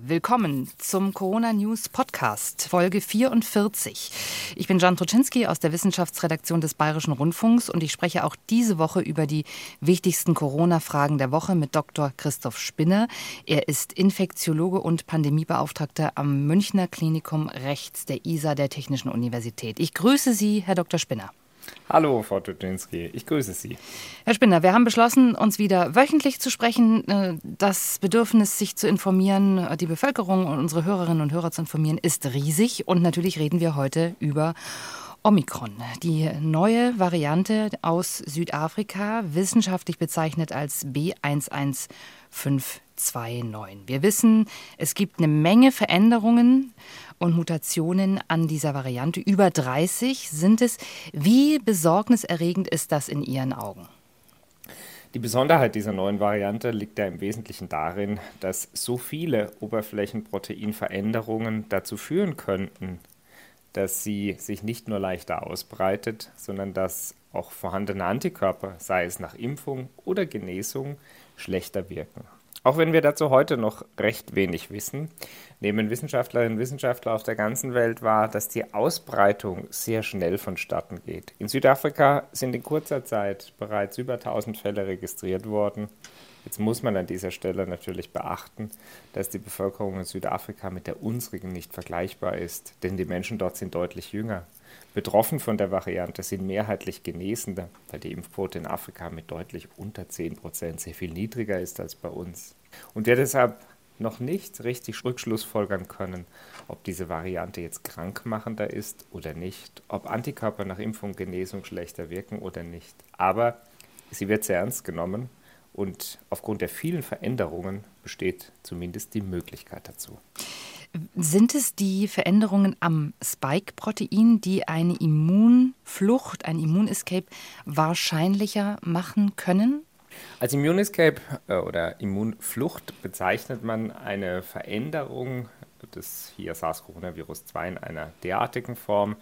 Willkommen zum Corona News Podcast, Folge 44. Ich bin Jan Troczynski aus der Wissenschaftsredaktion des Bayerischen Rundfunks und ich spreche auch diese Woche über die wichtigsten Corona-Fragen der Woche mit Dr. Christoph Spinner. Er ist Infektiologe und Pandemiebeauftragter am Münchner Klinikum Rechts der ISA der Technischen Universität. Ich grüße Sie, Herr Dr. Spinner. Hallo, Frau Tutinski, ich grüße Sie. Herr Spinner, wir haben beschlossen, uns wieder wöchentlich zu sprechen. Äh, das Bedürfnis, sich zu informieren, äh, die Bevölkerung und unsere Hörerinnen und Hörer zu informieren, ist riesig. Und natürlich reden wir heute über Omikron, die neue Variante aus Südafrika, wissenschaftlich bezeichnet als B11529. Wir wissen, es gibt eine Menge Veränderungen und Mutationen an dieser Variante. Über 30 sind es. Wie besorgniserregend ist das in Ihren Augen? Die Besonderheit dieser neuen Variante liegt ja im Wesentlichen darin, dass so viele Oberflächenproteinveränderungen dazu führen könnten, dass sie sich nicht nur leichter ausbreitet, sondern dass auch vorhandene Antikörper, sei es nach Impfung oder Genesung, schlechter wirken. Auch wenn wir dazu heute noch recht wenig wissen, nehmen Wissenschaftlerinnen und Wissenschaftler auf der ganzen Welt wahr, dass die Ausbreitung sehr schnell vonstatten geht. In Südafrika sind in kurzer Zeit bereits über 1000 Fälle registriert worden. Jetzt muss man an dieser Stelle natürlich beachten, dass die Bevölkerung in Südafrika mit der unsrigen nicht vergleichbar ist, denn die Menschen dort sind deutlich jünger. Betroffen von der Variante sind mehrheitlich Genesende, weil die Impfquote in Afrika mit deutlich unter 10 Prozent sehr viel niedriger ist als bei uns. Und wir deshalb noch nicht richtig rückschlussfolgern können, ob diese Variante jetzt krankmachender ist oder nicht, ob Antikörper nach Impfung Genesung schlechter wirken oder nicht. Aber sie wird sehr ernst genommen und aufgrund der vielen Veränderungen besteht zumindest die Möglichkeit dazu. Sind es die Veränderungen am Spike-Protein, die eine Immunflucht, ein Immunescape wahrscheinlicher machen können? Als Immunescape äh, oder Immunflucht bezeichnet man eine Veränderung des hier SARS-CoV-2 in einer derartigen Form,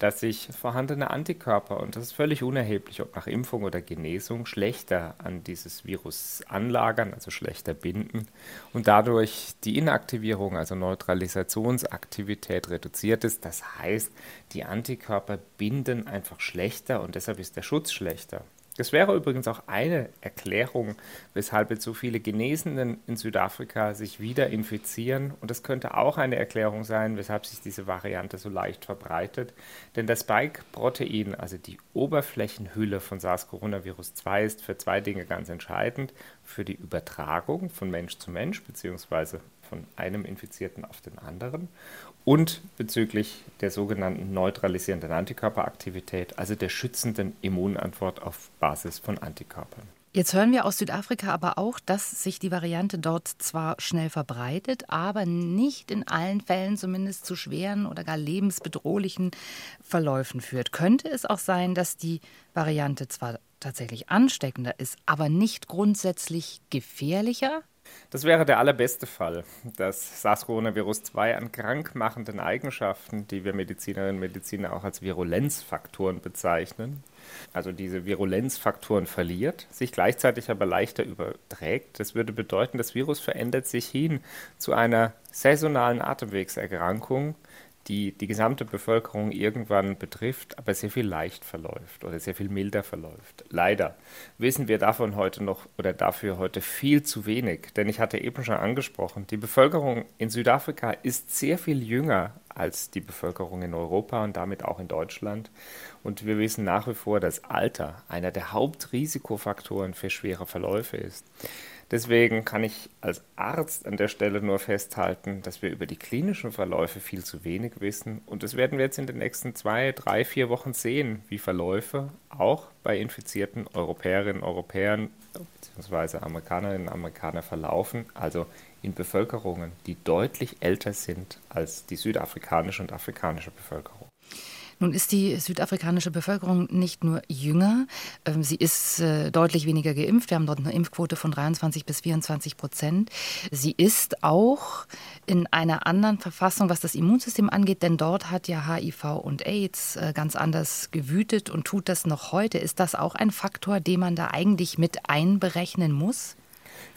dass sich vorhandene Antikörper, und das ist völlig unerheblich, ob nach Impfung oder Genesung, schlechter an dieses Virus anlagern, also schlechter binden und dadurch die Inaktivierung, also Neutralisationsaktivität reduziert ist. Das heißt, die Antikörper binden einfach schlechter und deshalb ist der Schutz schlechter. Das wäre übrigens auch eine Erklärung, weshalb jetzt so viele Genesenen in Südafrika sich wieder infizieren. Und das könnte auch eine Erklärung sein, weshalb sich diese Variante so leicht verbreitet. Denn das Spike-Protein, also die Oberflächenhülle von SARS-CoV-2, ist für zwei Dinge ganz entscheidend. Für die Übertragung von Mensch zu Mensch, beziehungsweise von einem Infizierten auf den anderen und bezüglich der sogenannten neutralisierenden Antikörperaktivität, also der schützenden Immunantwort auf Basis von Antikörpern. Jetzt hören wir aus Südafrika aber auch, dass sich die Variante dort zwar schnell verbreitet, aber nicht in allen Fällen zumindest zu schweren oder gar lebensbedrohlichen Verläufen führt. Könnte es auch sein, dass die Variante zwar tatsächlich ansteckender ist, aber nicht grundsätzlich gefährlicher? Das wäre der allerbeste Fall, dass SARS-CoV-2 an krankmachenden Eigenschaften, die wir Medizinerinnen und Mediziner auch als Virulenzfaktoren bezeichnen, also diese Virulenzfaktoren verliert, sich gleichzeitig aber leichter überträgt. Das würde bedeuten, das Virus verändert sich hin zu einer saisonalen Atemwegserkrankung, die die gesamte Bevölkerung irgendwann betrifft, aber sehr viel leicht verläuft oder sehr viel milder verläuft. Leider wissen wir davon heute noch oder dafür heute viel zu wenig, denn ich hatte eben schon angesprochen, die Bevölkerung in Südafrika ist sehr viel jünger als die Bevölkerung in Europa und damit auch in Deutschland. Und wir wissen nach wie vor, dass Alter einer der Hauptrisikofaktoren für schwere Verläufe ist. Deswegen kann ich als Arzt an der Stelle nur festhalten, dass wir über die klinischen Verläufe viel zu wenig wissen. Und das werden wir jetzt in den nächsten zwei, drei, vier Wochen sehen, wie Verläufe auch bei infizierten Europäerinnen und Europäern bzw. Amerikanerinnen und Amerikanern verlaufen. Also in Bevölkerungen, die deutlich älter sind als die südafrikanische und afrikanische Bevölkerung. Nun ist die südafrikanische Bevölkerung nicht nur jünger, ähm, sie ist äh, deutlich weniger geimpft. Wir haben dort eine Impfquote von 23 bis 24 Prozent. Sie ist auch in einer anderen Verfassung, was das Immunsystem angeht, denn dort hat ja HIV und AIDS äh, ganz anders gewütet und tut das noch heute. Ist das auch ein Faktor, den man da eigentlich mit einberechnen muss?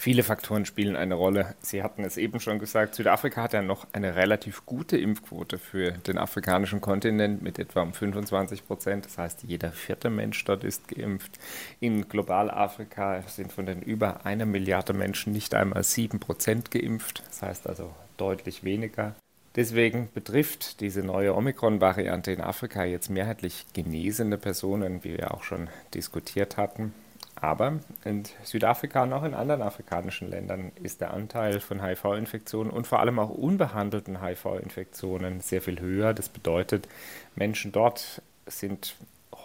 Viele Faktoren spielen eine Rolle. Sie hatten es eben schon gesagt, Südafrika hat ja noch eine relativ gute Impfquote für den afrikanischen Kontinent mit etwa um 25 Prozent. Das heißt, jeder vierte Mensch dort ist geimpft. In Globalafrika sind von den über einer Milliarde Menschen nicht einmal sieben Prozent geimpft. Das heißt also deutlich weniger. Deswegen betrifft diese neue Omikron-Variante in Afrika jetzt mehrheitlich genesene Personen, wie wir auch schon diskutiert hatten. Aber in Südafrika und auch in anderen afrikanischen Ländern ist der Anteil von HIV-Infektionen und vor allem auch unbehandelten HIV-Infektionen sehr viel höher. Das bedeutet, Menschen dort sind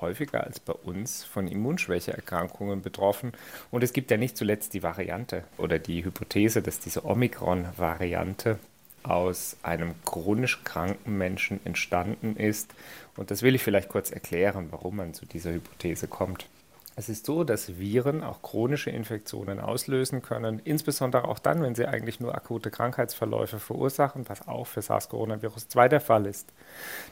häufiger als bei uns von Immunschwächeerkrankungen betroffen. Und es gibt ja nicht zuletzt die Variante oder die Hypothese, dass diese Omikron-Variante aus einem chronisch kranken Menschen entstanden ist. Und das will ich vielleicht kurz erklären, warum man zu dieser Hypothese kommt. Es ist so, dass Viren auch chronische Infektionen auslösen können, insbesondere auch dann, wenn sie eigentlich nur akute Krankheitsverläufe verursachen, was auch für SARS-CoV-2 der Fall ist.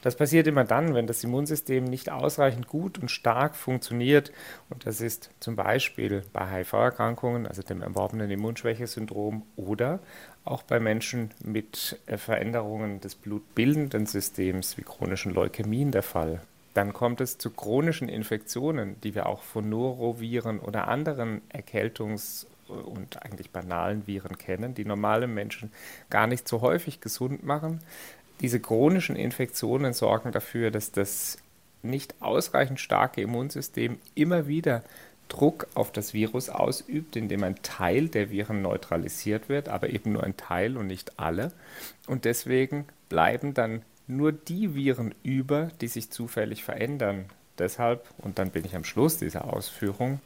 Das passiert immer dann, wenn das Immunsystem nicht ausreichend gut und stark funktioniert. Und das ist zum Beispiel bei HIV-Erkrankungen, also dem erworbenen Immunschwächesyndrom oder auch bei Menschen mit Veränderungen des blutbildenden Systems wie chronischen Leukämien der Fall. Dann kommt es zu chronischen Infektionen, die wir auch von Noroviren oder anderen Erkältungs- und eigentlich banalen Viren kennen, die normale Menschen gar nicht so häufig gesund machen. Diese chronischen Infektionen sorgen dafür, dass das nicht ausreichend starke Immunsystem immer wieder Druck auf das Virus ausübt, indem ein Teil der Viren neutralisiert wird, aber eben nur ein Teil und nicht alle. Und deswegen bleiben dann nur die Viren über, die sich zufällig verändern. Deshalb, und dann bin ich am Schluss dieser Ausführung,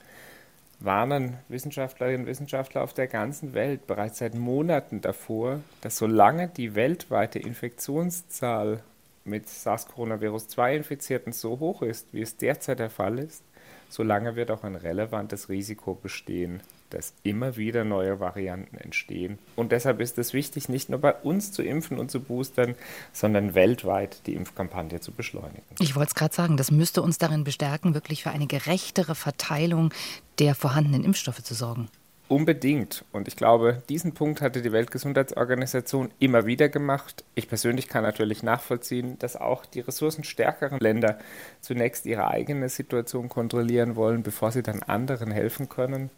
warnen Wissenschaftlerinnen und Wissenschaftler auf der ganzen Welt bereits seit Monaten davor, dass solange die weltweite Infektionszahl mit SARS-CoV-2-Infizierten so hoch ist, wie es derzeit der Fall ist, solange wird auch ein relevantes Risiko bestehen, dass immer wieder neue Varianten entstehen. Und deshalb ist es wichtig, nicht nur bei uns zu impfen und zu boostern, sondern weltweit die Impfkampagne zu beschleunigen. Ich wollte es gerade sagen, das müsste uns darin bestärken, wirklich für eine gerechtere Verteilung der vorhandenen Impfstoffe zu sorgen. Unbedingt. Und ich glaube, diesen Punkt hatte die Weltgesundheitsorganisation immer wieder gemacht. Ich persönlich kann natürlich nachvollziehen, dass auch die ressourcenstärkeren Länder zunächst ihre eigene Situation kontrollieren wollen, bevor sie dann anderen helfen können.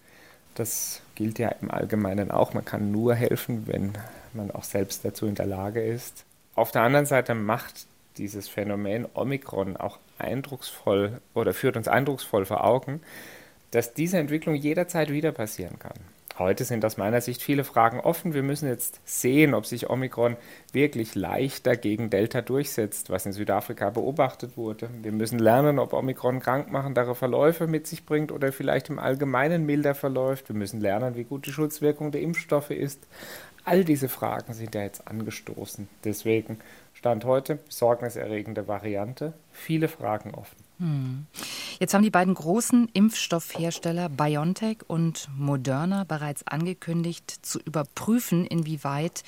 Das gilt ja im Allgemeinen auch. Man kann nur helfen, wenn man auch selbst dazu in der Lage ist. Auf der anderen Seite macht dieses Phänomen Omikron auch eindrucksvoll oder führt uns eindrucksvoll vor Augen, dass diese Entwicklung jederzeit wieder passieren kann. Heute sind aus meiner Sicht viele Fragen offen. Wir müssen jetzt sehen, ob sich Omikron wirklich leichter gegen Delta durchsetzt, was in Südafrika beobachtet wurde. Wir müssen lernen, ob Omikron krankmachendere Verläufe mit sich bringt oder vielleicht im Allgemeinen milder verläuft. Wir müssen lernen, wie gut die Schutzwirkung der Impfstoffe ist. All diese Fragen sind ja jetzt angestoßen. Deswegen stand heute besorgniserregende Variante, viele Fragen offen. Hm. Jetzt haben die beiden großen Impfstoffhersteller BioNTech und Moderna bereits angekündigt, zu überprüfen, inwieweit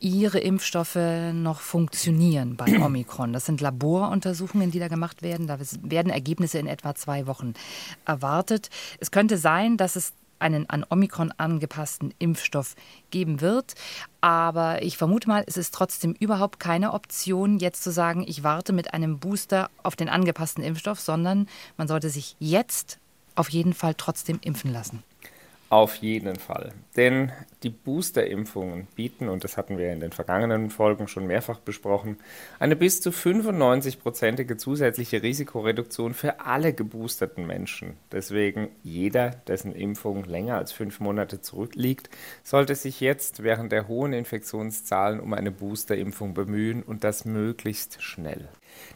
ihre Impfstoffe noch funktionieren bei Omikron. Das sind Laboruntersuchungen, die da gemacht werden. Da werden Ergebnisse in etwa zwei Wochen erwartet. Es könnte sein, dass es einen an Omikron angepassten Impfstoff geben wird. Aber ich vermute mal, es ist trotzdem überhaupt keine Option, jetzt zu sagen, ich warte mit einem Booster auf den angepassten Impfstoff, sondern man sollte sich jetzt auf jeden Fall trotzdem impfen lassen. Auf jeden Fall. Denn die Boosterimpfungen bieten, und das hatten wir in den vergangenen Folgen schon mehrfach besprochen, eine bis zu 95-prozentige zusätzliche Risikoreduktion für alle geboosterten Menschen. Deswegen jeder, dessen Impfung länger als fünf Monate zurückliegt, sollte sich jetzt während der hohen Infektionszahlen um eine Boosterimpfung bemühen und das möglichst schnell.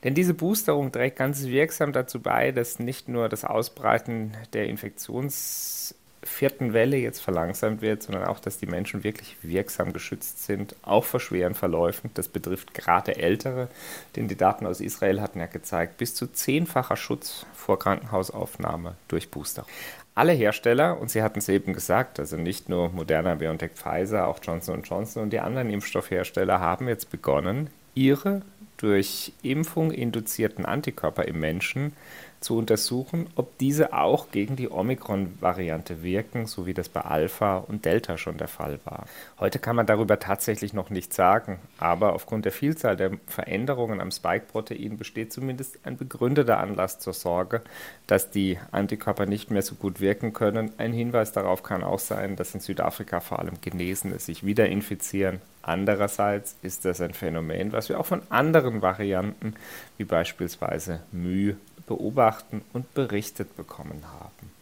Denn diese Boosterung trägt ganz wirksam dazu bei, dass nicht nur das Ausbreiten der Infektions vierten Welle jetzt verlangsamt wird, sondern auch, dass die Menschen wirklich wirksam geschützt sind, auch vor schweren Verläufen. Das betrifft gerade Ältere, denn die Daten aus Israel hatten ja gezeigt, bis zu zehnfacher Schutz vor Krankenhausaufnahme durch Booster. Alle Hersteller, und Sie hatten es eben gesagt, also nicht nur Moderna, BioNTech, Pfizer, auch Johnson Johnson und die anderen Impfstoffhersteller haben jetzt begonnen, ihre durch Impfung induzierten Antikörper im Menschen zu untersuchen, ob diese auch gegen die Omikron-Variante wirken, so wie das bei Alpha und Delta schon der Fall war. Heute kann man darüber tatsächlich noch nichts sagen, aber aufgrund der Vielzahl der Veränderungen am Spike-Protein besteht zumindest ein begründeter Anlass zur Sorge, dass die Antikörper nicht mehr so gut wirken können. Ein Hinweis darauf kann auch sein, dass in Südafrika vor allem Genesene sich wieder infizieren. Andererseits ist das ein Phänomen, was wir auch von anderen Varianten, wie beispielsweise Mühe, beobachten und berichtet bekommen haben.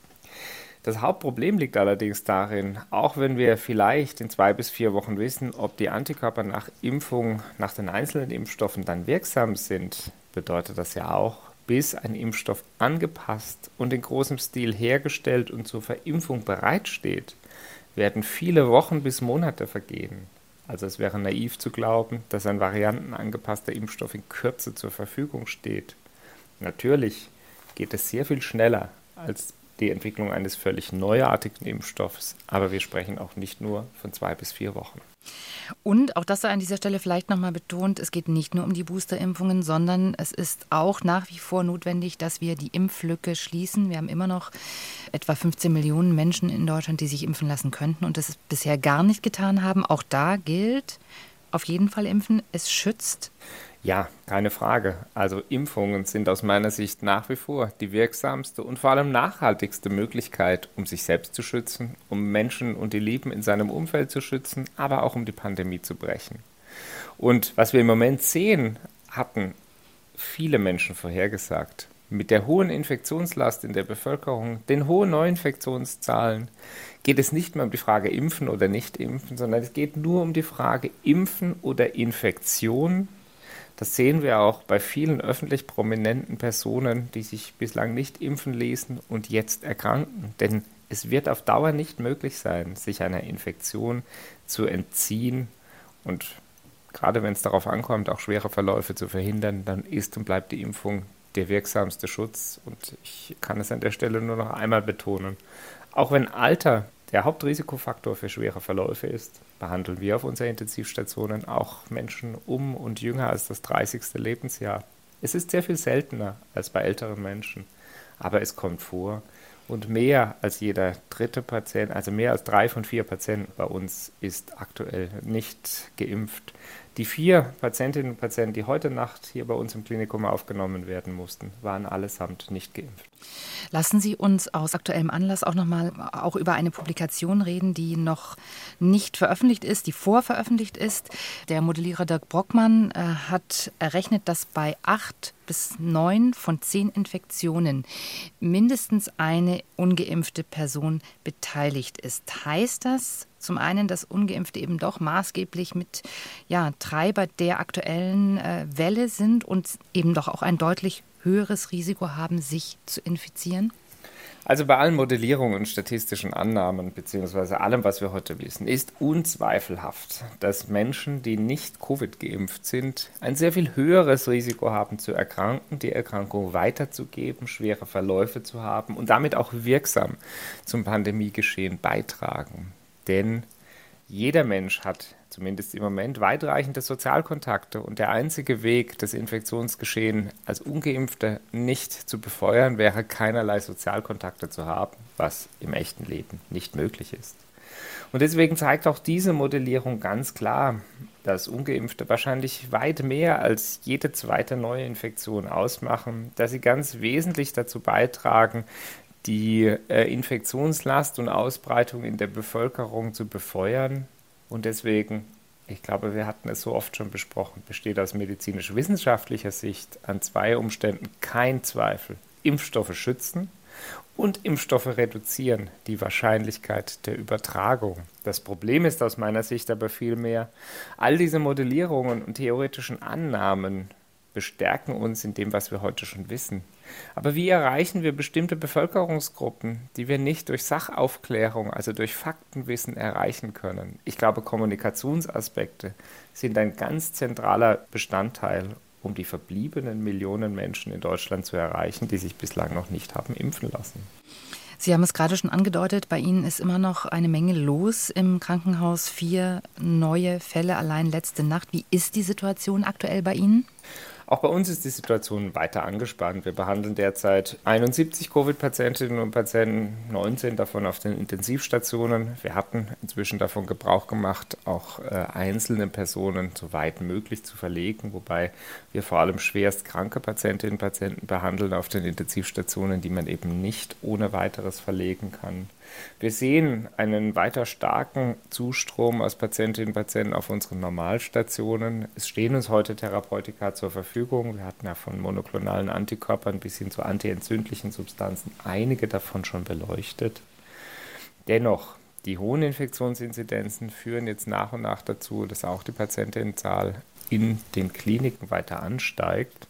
Das Hauptproblem liegt allerdings darin, auch wenn wir vielleicht in zwei bis vier Wochen wissen, ob die Antikörper nach Impfung, nach den einzelnen Impfstoffen dann wirksam sind, bedeutet das ja auch, bis ein Impfstoff angepasst und in großem Stil hergestellt und zur Verimpfung bereitsteht, werden viele Wochen bis Monate vergehen. Also es wäre naiv zu glauben, dass ein variantenangepasster Impfstoff in Kürze zur Verfügung steht. Natürlich geht es sehr viel schneller als die Entwicklung eines völlig neuartigen Impfstoffs, aber wir sprechen auch nicht nur von zwei bis vier Wochen. Und auch das sei an dieser Stelle vielleicht nochmal betont, es geht nicht nur um die Boosterimpfungen, sondern es ist auch nach wie vor notwendig, dass wir die Impflücke schließen. Wir haben immer noch etwa 15 Millionen Menschen in Deutschland, die sich impfen lassen könnten und das bisher gar nicht getan haben. Auch da gilt, auf jeden Fall impfen, es schützt. Ja, keine Frage. Also Impfungen sind aus meiner Sicht nach wie vor die wirksamste und vor allem nachhaltigste Möglichkeit, um sich selbst zu schützen, um Menschen und die Lieben in seinem Umfeld zu schützen, aber auch um die Pandemie zu brechen. Und was wir im Moment sehen, hatten viele Menschen vorhergesagt. Mit der hohen Infektionslast in der Bevölkerung, den hohen Neuinfektionszahlen, geht es nicht mehr um die Frage impfen oder nicht impfen, sondern es geht nur um die Frage impfen oder Infektion das sehen wir auch bei vielen öffentlich prominenten Personen, die sich bislang nicht impfen ließen und jetzt erkranken. Denn es wird auf Dauer nicht möglich sein, sich einer Infektion zu entziehen und gerade wenn es darauf ankommt, auch schwere Verläufe zu verhindern, dann ist und bleibt die Impfung der wirksamste Schutz. Und ich kann es an der Stelle nur noch einmal betonen. Auch wenn Alter der Hauptrisikofaktor für schwere Verläufe ist, behandeln wir auf unseren Intensivstationen auch Menschen um und jünger als das 30. Lebensjahr. Es ist sehr viel seltener als bei älteren Menschen, aber es kommt vor. Und mehr als jeder dritte Patient, also mehr als drei von vier Patienten bei uns ist aktuell nicht geimpft. Die vier Patientinnen und Patienten, die heute Nacht hier bei uns im Klinikum aufgenommen werden mussten, waren allesamt nicht geimpft. Lassen Sie uns aus aktuellem Anlass auch noch mal auch über eine Publikation reden, die noch nicht veröffentlicht ist, die vorveröffentlicht ist. Der Modellierer Dirk Brockmann äh, hat errechnet, dass bei acht bis neun von zehn Infektionen mindestens eine ungeimpfte Person beteiligt ist. Heißt das zum einen, dass ungeimpfte eben doch maßgeblich mit ja, Treiber der aktuellen äh, Welle sind und eben doch auch ein deutlich höheres Risiko haben, sich zu infizieren? Also bei allen Modellierungen und statistischen Annahmen, beziehungsweise allem, was wir heute wissen, ist unzweifelhaft, dass Menschen, die nicht Covid geimpft sind, ein sehr viel höheres Risiko haben zu erkranken, die Erkrankung weiterzugeben, schwere Verläufe zu haben und damit auch wirksam zum Pandemiegeschehen beitragen. Denn jeder Mensch hat zumindest im Moment weitreichende Sozialkontakte und der einzige Weg, das Infektionsgeschehen als ungeimpfter nicht zu befeuern, wäre keinerlei Sozialkontakte zu haben, was im echten Leben nicht möglich ist. Und deswegen zeigt auch diese Modellierung ganz klar, dass ungeimpfte wahrscheinlich weit mehr als jede zweite neue Infektion ausmachen, dass sie ganz wesentlich dazu beitragen, die äh, Infektionslast und Ausbreitung in der Bevölkerung zu befeuern. Und deswegen, ich glaube, wir hatten es so oft schon besprochen, besteht aus medizinisch-wissenschaftlicher Sicht an zwei Umständen kein Zweifel. Impfstoffe schützen und Impfstoffe reduzieren die Wahrscheinlichkeit der Übertragung. Das Problem ist aus meiner Sicht aber vielmehr, all diese Modellierungen und theoretischen Annahmen Wir stärken uns in dem, was wir heute schon wissen. Aber wie erreichen wir bestimmte Bevölkerungsgruppen, die wir nicht durch Sachaufklärung, also durch Faktenwissen erreichen können? Ich glaube, Kommunikationsaspekte sind ein ganz zentraler Bestandteil, um die verbliebenen Millionen Menschen in Deutschland zu erreichen, die sich bislang noch nicht haben impfen lassen. Sie haben es gerade schon angedeutet, bei Ihnen ist immer noch eine Menge los im Krankenhaus. Vier neue Fälle allein letzte Nacht. Wie ist die Situation aktuell bei Ihnen? Auch bei uns ist die Situation weiter angespannt. Wir behandeln derzeit 71 Covid-Patientinnen und Patienten, 19 davon auf den Intensivstationen. Wir hatten inzwischen davon Gebrauch gemacht, auch äh, einzelne Personen so weit möglich zu verlegen, wobei wir vor allem schwerst kranke Patientinnen und Patienten behandeln auf den Intensivstationen, die man eben nicht ohne weiteres verlegen kann. Wir sehen einen weiter starken Zustrom aus Patientinnen und Patienten auf unseren Normalstationen. Es stehen uns heute Therapeutika zur Verfügung. Wir hatten ja von monoklonalen Antikörpern bis hin zu antientzündlichen Substanzen einige davon schon beleuchtet. Dennoch, die hohen Infektionsinzidenzen führen jetzt nach und nach dazu, dass auch die Patientinnenzahl in den Kliniken weiter ansteigt.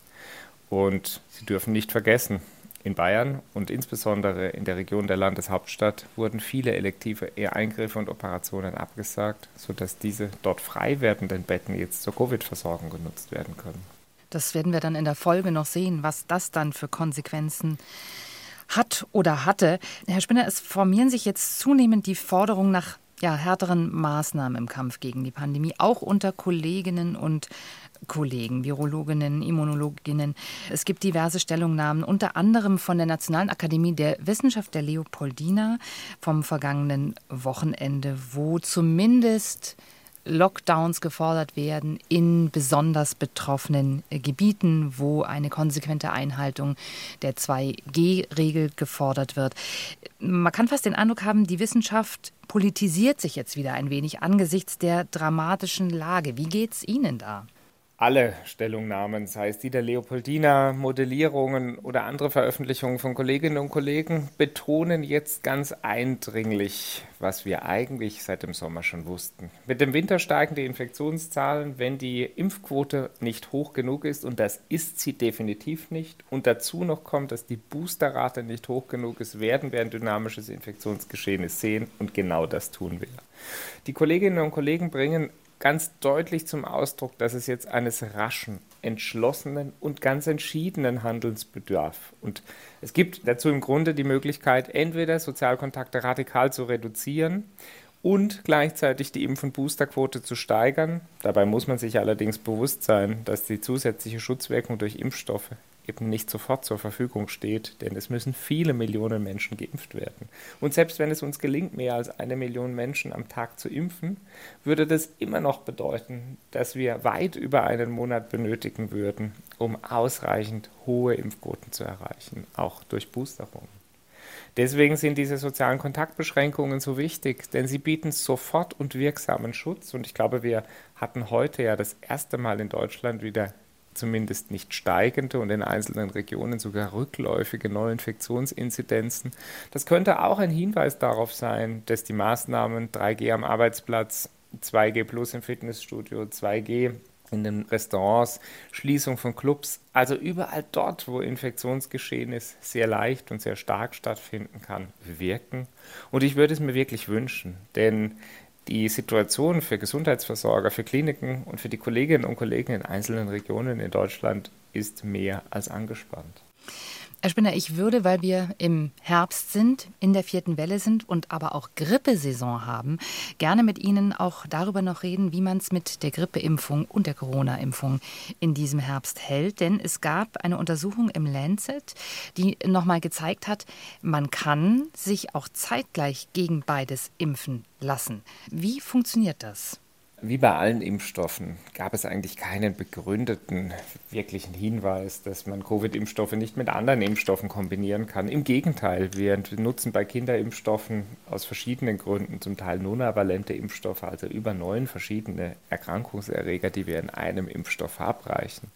Und Sie dürfen nicht vergessen, in Bayern und insbesondere in der Region der Landeshauptstadt wurden viele elektive Eingriffe und Operationen abgesagt, sodass diese dort frei werdenden Betten jetzt zur Covid-Versorgung genutzt werden können. Das werden wir dann in der Folge noch sehen, was das dann für Konsequenzen hat oder hatte. Herr Spinner, es formieren sich jetzt zunehmend die Forderungen nach ja, härteren Maßnahmen im Kampf gegen die Pandemie, auch unter Kolleginnen und Kollegen, Virologinnen, Immunologinnen. Es gibt diverse Stellungnahmen, unter anderem von der Nationalen Akademie der Wissenschaft der Leopoldina vom vergangenen Wochenende, wo zumindest Lockdowns gefordert werden in besonders betroffenen Gebieten, wo eine konsequente Einhaltung der 2G-Regel gefordert wird. Man kann fast den Eindruck haben, die Wissenschaft politisiert sich jetzt wieder ein wenig angesichts der dramatischen Lage. Wie geht es Ihnen da? Alle Stellungnahmen, sei es die der Leopoldina, Modellierungen oder andere Veröffentlichungen von Kolleginnen und Kollegen, betonen jetzt ganz eindringlich, was wir eigentlich seit dem Sommer schon wussten. Mit dem Winter steigen die Infektionszahlen, wenn die Impfquote nicht hoch genug ist, und das ist sie definitiv nicht, und dazu noch kommt, dass die Boosterrate nicht hoch genug ist, werden wir ein dynamisches Infektionsgeschehen sehen, und genau das tun wir. Die Kolleginnen und Kollegen bringen ganz deutlich zum Ausdruck, dass es jetzt eines raschen, entschlossenen und ganz entschiedenen Handelns bedarf. Und es gibt dazu im Grunde die Möglichkeit, entweder Sozialkontakte radikal zu reduzieren und gleichzeitig die Impf- und Boosterquote zu steigern. Dabei muss man sich allerdings bewusst sein, dass die zusätzliche Schutzwirkung durch Impfstoffe eben nicht sofort zur Verfügung steht, denn es müssen viele Millionen Menschen geimpft werden. Und selbst wenn es uns gelingt, mehr als eine Million Menschen am Tag zu impfen, würde das immer noch bedeuten, dass wir weit über einen Monat benötigen würden, um ausreichend hohe Impfquoten zu erreichen, auch durch Boosterung. Deswegen sind diese sozialen Kontaktbeschränkungen so wichtig, denn sie bieten sofort und wirksamen Schutz. Und ich glaube, wir hatten heute ja das erste Mal in Deutschland wieder zumindest nicht steigende und in einzelnen Regionen sogar rückläufige Neuinfektionsinzidenzen. Das könnte auch ein Hinweis darauf sein, dass die Maßnahmen 3G am Arbeitsplatz, 2G plus im Fitnessstudio, 2G in den Restaurants, Schließung von Clubs, also überall dort, wo Infektionsgeschehen ist, sehr leicht und sehr stark stattfinden kann, wirken. Und ich würde es mir wirklich wünschen, denn die Situation für Gesundheitsversorger, für Kliniken und für die Kolleginnen und Kollegen in einzelnen Regionen in Deutschland ist mehr als angespannt. Herr Spinner, ich würde, weil wir im Herbst sind, in der vierten Welle sind und aber auch Grippesaison haben, gerne mit Ihnen auch darüber noch reden, wie man es mit der Grippeimpfung und der Corona-Impfung in diesem Herbst hält. Denn es gab eine Untersuchung im Lancet, die nochmal gezeigt hat, man kann sich auch zeitgleich gegen beides impfen lassen. Wie funktioniert das? Wie bei allen Impfstoffen gab es eigentlich keinen begründeten wirklichen Hinweis, dass man Covid-Impfstoffe nicht mit anderen Impfstoffen kombinieren kann. Im Gegenteil, wir nutzen bei Kinderimpfstoffen aus verschiedenen Gründen zum Teil monovalente Impfstoffe, also über neun verschiedene Erkrankungserreger, die wir in einem Impfstoff verabreichen.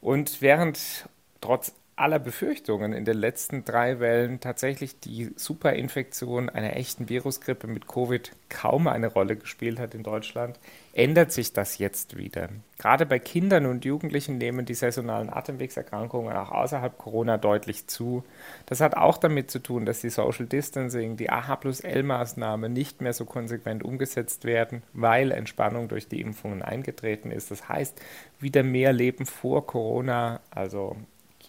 Und während trotz aller Befürchtungen in den letzten drei Wellen tatsächlich die Superinfektion einer echten Virusgrippe mit Covid kaum eine Rolle gespielt hat in Deutschland, ändert sich das jetzt wieder. Gerade bei Kindern und Jugendlichen nehmen die saisonalen Atemwegserkrankungen auch außerhalb Corona deutlich zu. Das hat auch damit zu tun, dass die Social Distancing, die AH plus L-Maßnahme nicht mehr so konsequent umgesetzt werden, weil Entspannung durch die Impfungen eingetreten ist. Das heißt, wieder mehr Leben vor Corona, also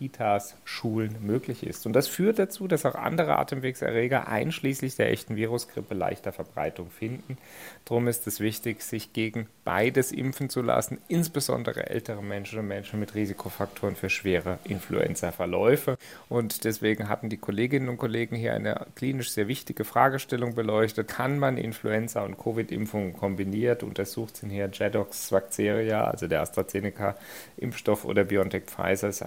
Kitas, Schulen möglich ist. Und das führt dazu, dass auch andere Atemwegserreger einschließlich der echten Virusgrippe leichter Verbreitung finden. Darum ist es wichtig, sich gegen beides impfen zu lassen, insbesondere ältere Menschen und Menschen mit Risikofaktoren für schwere Influenza-Verläufe. Und deswegen hatten die Kolleginnen und Kollegen hier eine klinisch sehr wichtige Fragestellung beleuchtet. Kann man Influenza und Covid-Impfungen kombiniert? Untersucht sind hier Jedox Vaxeria, also der AstraZeneca-Impfstoff oder BioNTech Pfizer's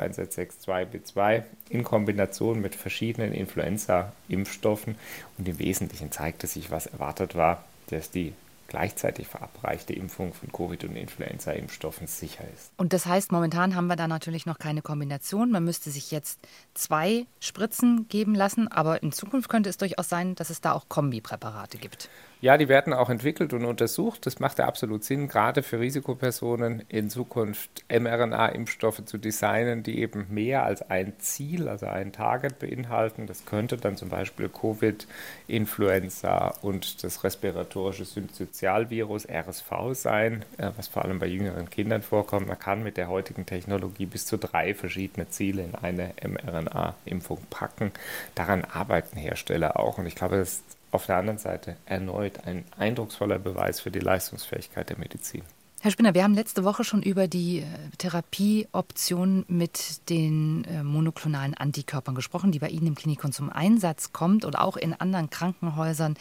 162B2 in Kombination mit verschiedenen Influenza-Impfstoffen. Und im Wesentlichen zeigte sich, was erwartet war, dass die gleichzeitig verabreichte Impfung von Covid- und Influenza-Impfstoffen sicher ist. Und das heißt, momentan haben wir da natürlich noch keine Kombination. Man müsste sich jetzt zwei Spritzen geben lassen, aber in Zukunft könnte es durchaus sein, dass es da auch Kombipräparate gibt. Ja, die werden auch entwickelt und untersucht. Das macht ja absolut Sinn, gerade für Risikopersonen in Zukunft mRNA-Impfstoffe zu designen, die eben mehr als ein Ziel, also ein Target beinhalten. Das könnte dann zum Beispiel Covid, Influenza und das respiratorische Synsozialvirus RSV sein, äh, was vor allem bei jüngeren Kindern vorkommt. Man kann mit der heutigen Technologie bis zu drei verschiedene Ziele in eine mRNA-Impfung packen. Daran arbeiten Hersteller auch und ich glaube, das auf der anderen Seite erneut ein eindrucksvoller Beweis für die Leistungsfähigkeit der Medizin. Herr Spinner, wir haben letzte Woche schon über die äh, Therapieoption mit den äh, monoklonalen Antikörpern gesprochen, die bei Ihnen im Klinikum zum Einsatz kommt oder auch in anderen Krankenhäusern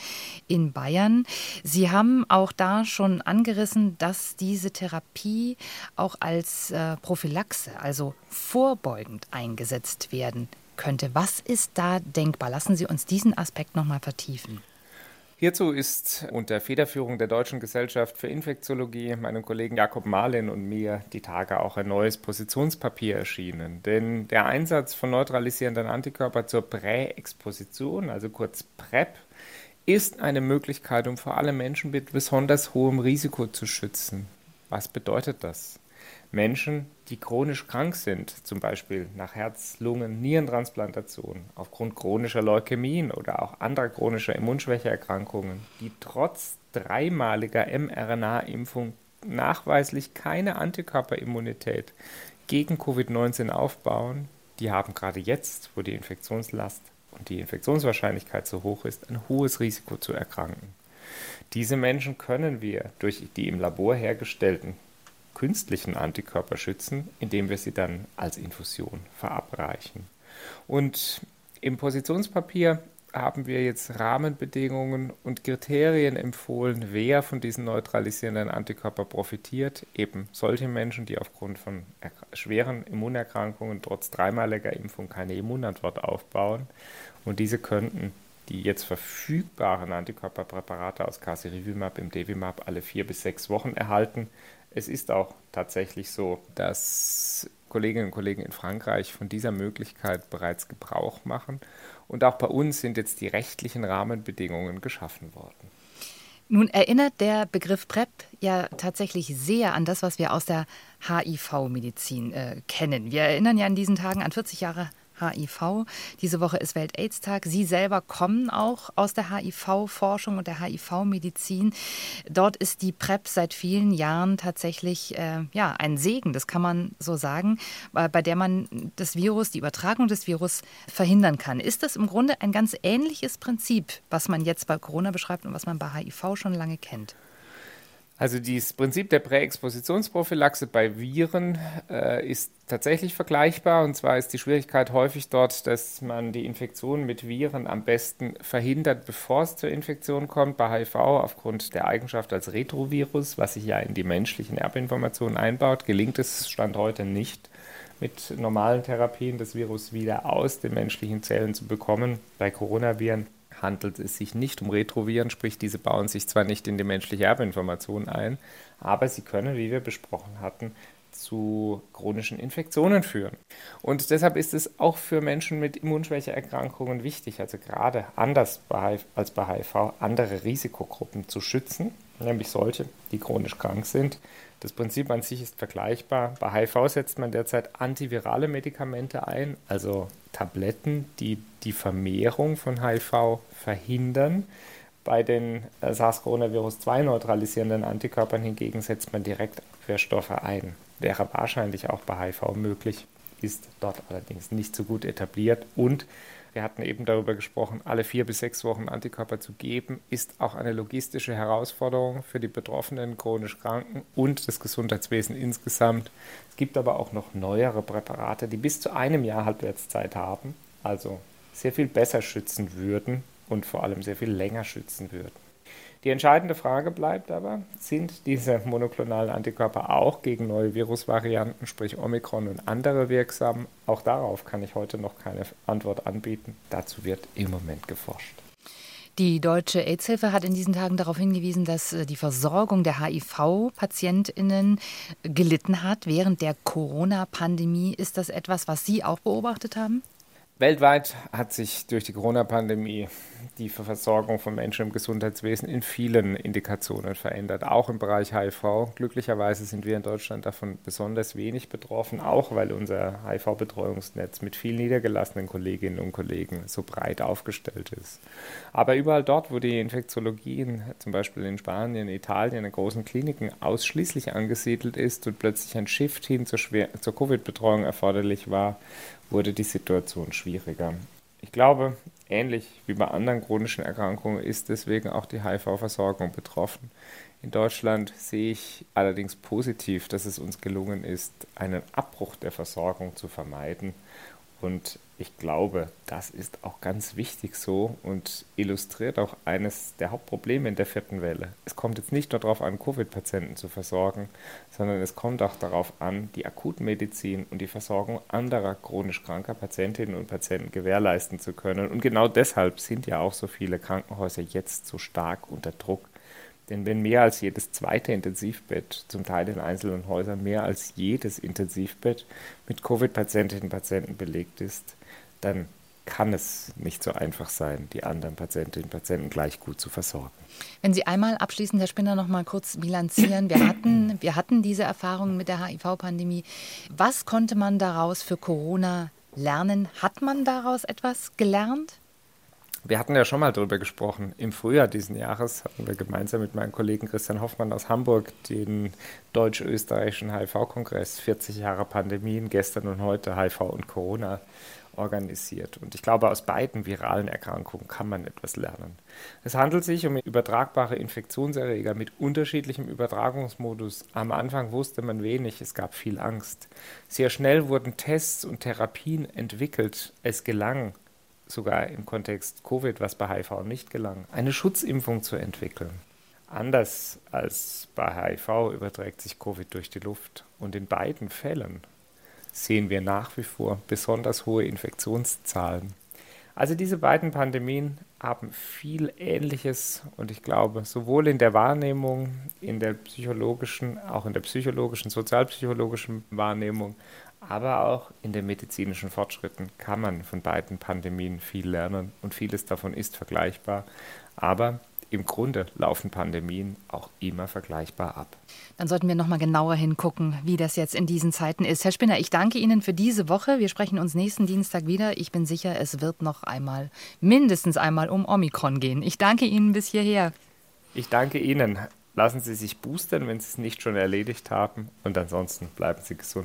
in Bayern. Sie haben auch da schon angerissen, dass diese Therapie auch als äh, Prophylaxe, also vorbeugend eingesetzt werden könnte. Was ist da denkbar? Lassen Sie uns diesen Aspekt noch mal vertiefen. Hierzu ist unter Federführung der Deutschen Gesellschaft für Infektiologie meinem Kollegen Jakob Marlin und mir die Tage auch ein neues Positionspapier erschienen. Denn der Einsatz von neutralisierenden Antikörpern zur Präexposition, also kurz PrEP, ist eine Möglichkeit, um vor allem Menschen mit besonders hohem Risiko zu schützen. Was bedeutet das? Menschen, die chronisch krank sind, zum Beispiel nach Herz-, Lungen-, Nierentransplantation, aufgrund chronischer Leukämien oder auch anderer chronischer Immunschwächeerkrankungen, die trotz dreimaliger mRNA-Impfung nachweislich keine Antikörperimmunität gegen Covid-19 aufbauen, die haben gerade jetzt, wo die Infektionslast und die Infektionswahrscheinlichkeit so hoch ist, ein hohes Risiko zu erkranken. Diese Menschen können wir durch die im Labor hergestellten künstlichen Antikörper schützen, indem wir sie dann als Infusion verabreichen. Und im Positionspapier haben wir jetzt Rahmenbedingungen und Kriterien empfohlen, wer von diesen neutralisierenden Antikörpern profitiert. Eben solche Menschen, die aufgrund von schweren Immunerkrankungen trotz dreimaliger Impfung keine Immunantwort aufbauen. Und diese könnten die jetzt verfügbaren Antikörperpräparate aus Casirivimab im Devimab alle vier bis sechs Wochen erhalten. Es ist auch tatsächlich so, dass Kolleginnen und Kollegen in Frankreich von dieser Möglichkeit bereits Gebrauch machen. Und auch bei uns sind jetzt die rechtlichen Rahmenbedingungen geschaffen worden. Nun erinnert der Begriff PrEP ja tatsächlich sehr an das, was wir aus der HIV-Medizin äh, kennen. Wir erinnern ja in diesen Tagen an 40 Jahre HIV. Diese Woche ist Welt-Aids-Tag. Sie selber kommen auch aus der HIV-Forschung und der HIV-Medizin. Dort ist die PrEP seit vielen Jahren tatsächlich äh, ja, ein Segen, das kann man so sagen, bei der man das Virus, die Übertragung des Virus verhindern kann. Ist das im Grunde ein ganz ähnliches Prinzip, was man jetzt bei Corona beschreibt und was man bei HIV schon lange kennt? Also das Prinzip der Präexpositionsprophylaxe bei Viren äh, ist tatsächlich vergleichbar. Und zwar ist die Schwierigkeit häufig dort, dass man die Infektion mit Viren am besten verhindert, bevor es zur Infektion kommt. Bei HIV aufgrund der Eigenschaft als Retrovirus, was sich ja in die menschlichen Erbinformationen einbaut, gelingt es Stand heute nicht, mit normalen Therapien das Virus wieder aus den menschlichen Zellen zu bekommen. Bei Coronaviren handelt es sich nicht um Retroviren, sprich diese bauen sich zwar nicht in die menschliche Erbinformation ein, aber sie können, wie wir besprochen hatten, zu chronischen Infektionen führen. Und deshalb ist es auch für Menschen mit Immunschwächeerkrankungen wichtig, also gerade anders als bei HIV, andere Risikogruppen zu schützen, nämlich solche, die chronisch krank sind. Das Prinzip an sich ist vergleichbar. Bei HIV setzt man derzeit antivirale Medikamente ein, also Tabletten, die die Vermehrung von HIV verhindern. Bei den äh, SARS-CoV-2 neutralisierenden Antikörpern hingegen setzt man direkt Abwehrstoffe ein. Wäre wahrscheinlich auch bei HIV möglich, ist dort allerdings nicht so gut etabliert. Und wir hatten eben darüber gesprochen, alle vier bis sechs Wochen Antikörper zu geben, ist auch eine logistische Herausforderung für die Betroffenen, chronisch Kranken und das Gesundheitswesen insgesamt. Es gibt aber auch noch neuere Präparate, die bis zu einem Jahr Halbwertszeit haben, also sehr viel besser schützen würden und vor allem sehr viel länger schützen würden. Die entscheidende Frage bleibt aber, sind diese monoklonalen Antikörper auch gegen neue Virusvarianten, sprich Omikron und andere wirksam? Auch darauf kann ich heute noch keine Antwort anbieten. Dazu wird im Moment geforscht. Die Deutsche AIDS-Hilfe hat in diesen Tagen darauf hingewiesen, dass äh, die Versorgung der HIV-PatientInnen gelitten hat während der Corona-Pandemie. Ist das etwas, was Sie auch beobachtet haben? Weltweit hat sich durch die Corona-Pandemie die Versorgung von Menschen im Gesundheitswesen in vielen Indikationen verändert, auch im Bereich HIV. Glücklicherweise sind wir in Deutschland davon besonders wenig betroffen, auch weil unser HIV-Betreuungsnetz mit vielen niedergelassenen Kolleginnen und Kollegen so breit aufgestellt ist. Aber überall dort, wo die Infektiologien, zum Beispiel in Spanien, Italien, in großen Kliniken ausschließlich angesiedelt ist und plötzlich ein Shift hin zur, zur Covid-Betreuung erforderlich war, wurde die Situation schwieriger. Ich glaube, ähnlich wie bei anderen chronischen Erkrankungen ist deswegen auch die HIV-Versorgung betroffen. In Deutschland sehe ich allerdings positiv, dass es uns gelungen ist, einen Abbruch der Versorgung zu vermeiden und ich glaube, das ist auch ganz wichtig so und illustriert auch eines der Hauptprobleme in der vierten Welle. Es kommt jetzt nicht nur darauf an, Covid-Patienten zu versorgen, sondern es kommt auch darauf an, die Akutmedizin und die Versorgung anderer chronisch kranker Patientinnen und Patienten gewährleisten zu können. Und genau deshalb sind ja auch so viele Krankenhäuser jetzt so stark unter Druck denn wenn mehr als jedes zweite Intensivbett, zum Teil in einzelnen Häusern mehr als jedes Intensivbett mit Covid-Patientinnen und Patienten belegt ist, dann kann es nicht so einfach sein, die anderen Patientinnen und Patienten gleich gut zu versorgen. Wenn Sie einmal abschließend, Herr Spinner, noch mal kurz bilanzieren. Wir hatten, wir hatten diese Erfahrungen mit der HIV-Pandemie. Was konnte man daraus für Corona lernen? Hat man daraus etwas gelernt? Wir hatten ja schon mal darüber gesprochen. Im Frühjahr diesen Jahres hatten wir gemeinsam mit meinem Kollegen Christian Hoffmann aus Hamburg den deutsch-österreichischen HIV-Kongress 40 Jahre Pandemien, gestern und heute HIV und Corona organisiert. Und ich glaube, aus beiden viralen Erkrankungen kann man etwas lernen. Es handelt sich um übertragbare Infektionserreger mit unterschiedlichem Übertragungsmodus. Am Anfang wusste man wenig, es gab viel Angst. Sehr schnell wurden Tests und Therapien entwickelt. Es gelang, sogar im Kontext Covid, was bei HIV nicht gelang, eine Schutzimpfung zu entwickeln. Anders als bei HIV überträgt sich Covid durch die Luft. Und in beiden Fällen sehen wir nach wie vor besonders hohe Infektionszahlen. Also diese beiden Pandemien haben viel Ähnliches und ich glaube, sowohl in der Wahrnehmung, in der psychologischen, auch in der psychologischen, sozialpsychologischen Wahrnehmung, aber auch in den medizinischen Fortschritten kann man von beiden Pandemien viel lernen und vieles davon ist vergleichbar. Aber im Grunde laufen Pandemien auch immer vergleichbar ab. Dann sollten wir noch mal genauer hingucken, wie das jetzt in diesen Zeiten ist. Herr Spinner, ich danke Ihnen für diese Woche. Wir sprechen uns nächsten Dienstag wieder. Ich bin sicher, es wird noch einmal, mindestens einmal um Omikron gehen. Ich danke Ihnen bis hierher. Ich danke Ihnen. Lassen Sie sich boostern, wenn Sie es nicht schon erledigt haben. Und ansonsten bleiben Sie gesund.